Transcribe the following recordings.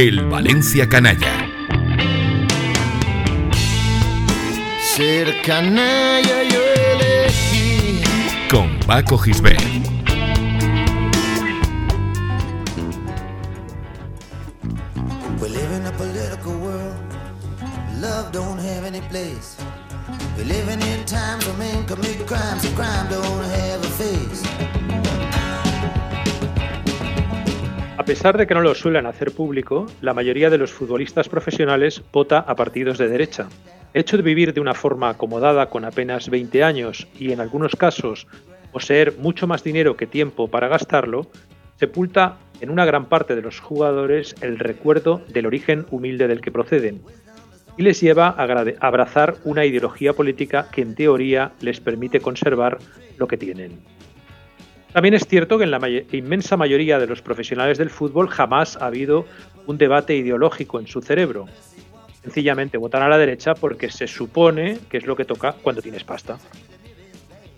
El Valencia Canalla. Ser canalla yo elegí. Con Paco Gisbert. We live in a political world. Love don't have any place. We living in times when men commit crimes and crime don't have a face. Pesar de que no lo suelen hacer público, la mayoría de los futbolistas profesionales vota a partidos de derecha. El hecho de vivir de una forma acomodada con apenas 20 años y en algunos casos poseer mucho más dinero que tiempo para gastarlo, sepulta en una gran parte de los jugadores el recuerdo del origen humilde del que proceden y les lleva a abrazar una ideología política que en teoría les permite conservar lo que tienen. También es cierto que en la inmensa mayoría de los profesionales del fútbol jamás ha habido un debate ideológico en su cerebro. Sencillamente votan a la derecha porque se supone que es lo que toca cuando tienes pasta.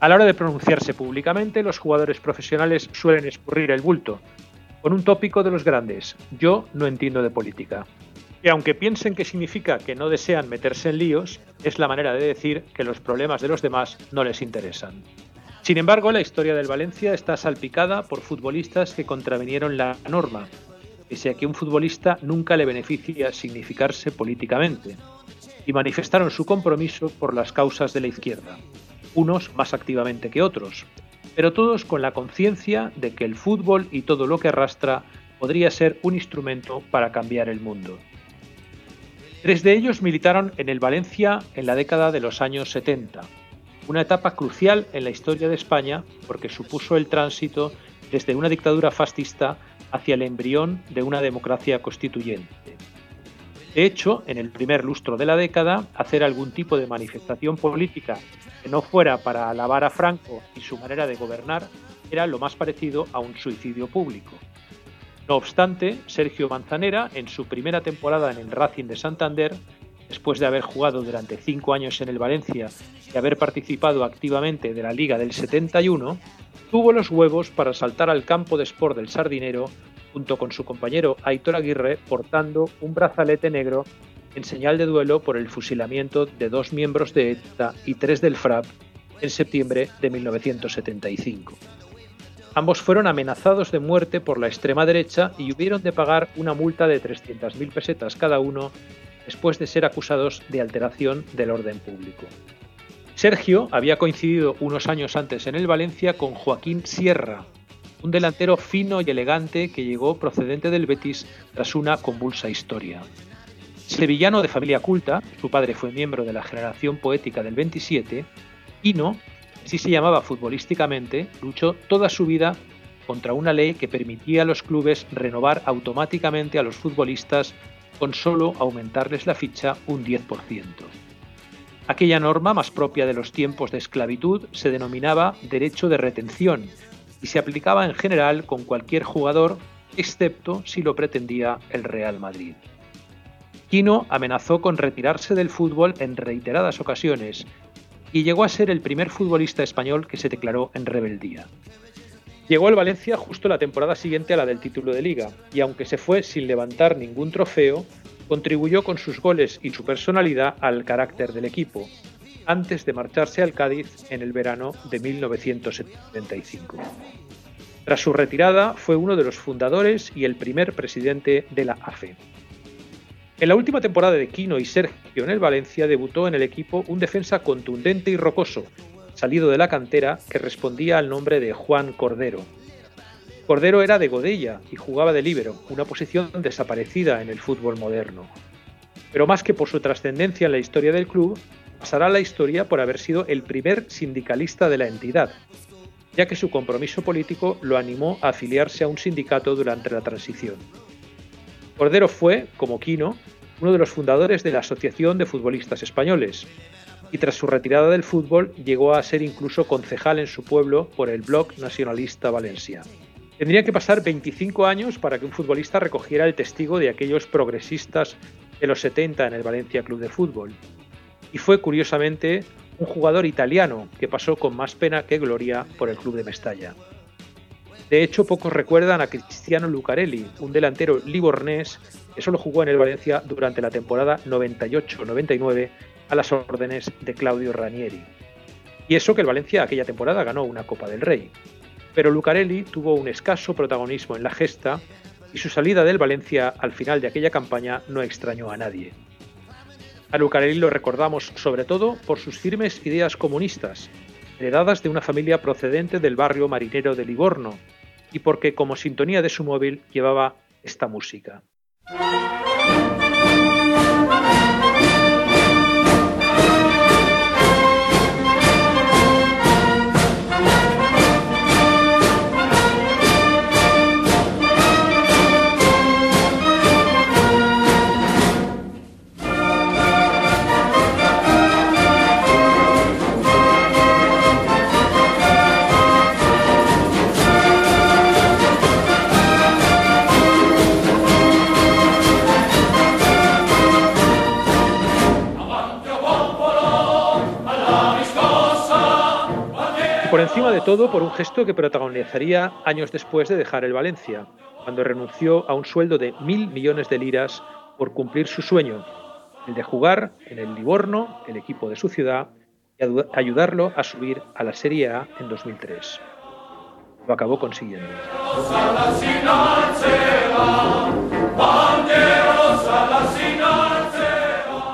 A la hora de pronunciarse públicamente, los jugadores profesionales suelen escurrir el bulto, con un tópico de los grandes, yo no entiendo de política. Y aunque piensen que significa que no desean meterse en líos, es la manera de decir que los problemas de los demás no les interesan. Sin embargo, la historia del Valencia está salpicada por futbolistas que contravinieron la norma, pese a que un futbolista nunca le beneficia significarse políticamente, y manifestaron su compromiso por las causas de la izquierda, unos más activamente que otros, pero todos con la conciencia de que el fútbol y todo lo que arrastra podría ser un instrumento para cambiar el mundo. Tres de ellos militaron en el Valencia en la década de los años 70, una etapa crucial en la historia de España porque supuso el tránsito desde una dictadura fascista hacia el embrión de una democracia constituyente. De hecho, en el primer lustro de la década, hacer algún tipo de manifestación política que no fuera para alabar a Franco y su manera de gobernar era lo más parecido a un suicidio público. No obstante, Sergio Manzanera, en su primera temporada en el Racing de Santander, después de haber jugado durante cinco años en el Valencia y haber participado activamente de la Liga del 71, tuvo los huevos para saltar al campo de sport del Sardinero junto con su compañero Aitor Aguirre portando un brazalete negro en señal de duelo por el fusilamiento de dos miembros de ETA y tres del FRAP en septiembre de 1975. Ambos fueron amenazados de muerte por la extrema derecha y hubieron de pagar una multa de 300.000 pesetas cada uno después de ser acusados de alteración del orden público. Sergio había coincidido unos años antes en el Valencia con Joaquín Sierra, un delantero fino y elegante que llegó procedente del Betis tras una convulsa historia. Sevillano de familia culta, su padre fue miembro de la generación poética del 27, Quino, así se llamaba futbolísticamente, luchó toda su vida contra una ley que permitía a los clubes renovar automáticamente a los futbolistas con solo aumentarles la ficha un 10%. Aquella norma, más propia de los tiempos de esclavitud, se denominaba derecho de retención y se aplicaba en general con cualquier jugador, excepto si lo pretendía el Real Madrid. Quino amenazó con retirarse del fútbol en reiteradas ocasiones y llegó a ser el primer futbolista español que se declaró en rebeldía. Llegó al Valencia justo la temporada siguiente a la del título de liga, y aunque se fue sin levantar ningún trofeo, contribuyó con sus goles y su personalidad al carácter del equipo, antes de marcharse al Cádiz en el verano de 1975. Tras su retirada, fue uno de los fundadores y el primer presidente de la AFE. En la última temporada de Quino y Sergio en el Valencia debutó en el equipo un defensa contundente y rocoso, salido de la cantera, que respondía al nombre de Juan Cordero. Cordero era de Godella y jugaba de líbero, una posición desaparecida en el fútbol moderno. Pero más que por su trascendencia en la historia del club, pasará a la historia por haber sido el primer sindicalista de la entidad, ya que su compromiso político lo animó a afiliarse a un sindicato durante la transición. Cordero fue, como Quino, uno de los fundadores de la Asociación de Futbolistas Españoles, y tras su retirada del fútbol llegó a ser incluso concejal en su pueblo por el Bloc Nacionalista Valencia. Tendría que pasar 25 años para que un futbolista recogiera el testigo de aquellos progresistas de los 70 en el Valencia Club de Fútbol. Y fue curiosamente un jugador italiano que pasó con más pena que gloria por el club de Mestalla. De hecho, pocos recuerdan a Cristiano Lucarelli, un delantero libornés que solo jugó en el Valencia durante la temporada 98-99 a las órdenes de Claudio Ranieri. Y eso que el Valencia aquella temporada ganó una Copa del Rey. Pero Lucarelli tuvo un escaso protagonismo en la gesta y su salida del Valencia al final de aquella campaña no extrañó a nadie. A Lucarelli lo recordamos sobre todo por sus firmes ideas comunistas, heredadas de una familia procedente del barrio marinero de Livorno, y porque como sintonía de su móvil llevaba esta música. Por encima de todo por un gesto que protagonizaría años después de dejar el Valencia, cuando renunció a un sueldo de mil millones de liras por cumplir su sueño, el de jugar en el Livorno, el equipo de su ciudad, y ayudarlo a subir a la Serie A en 2003. Lo acabó consiguiendo.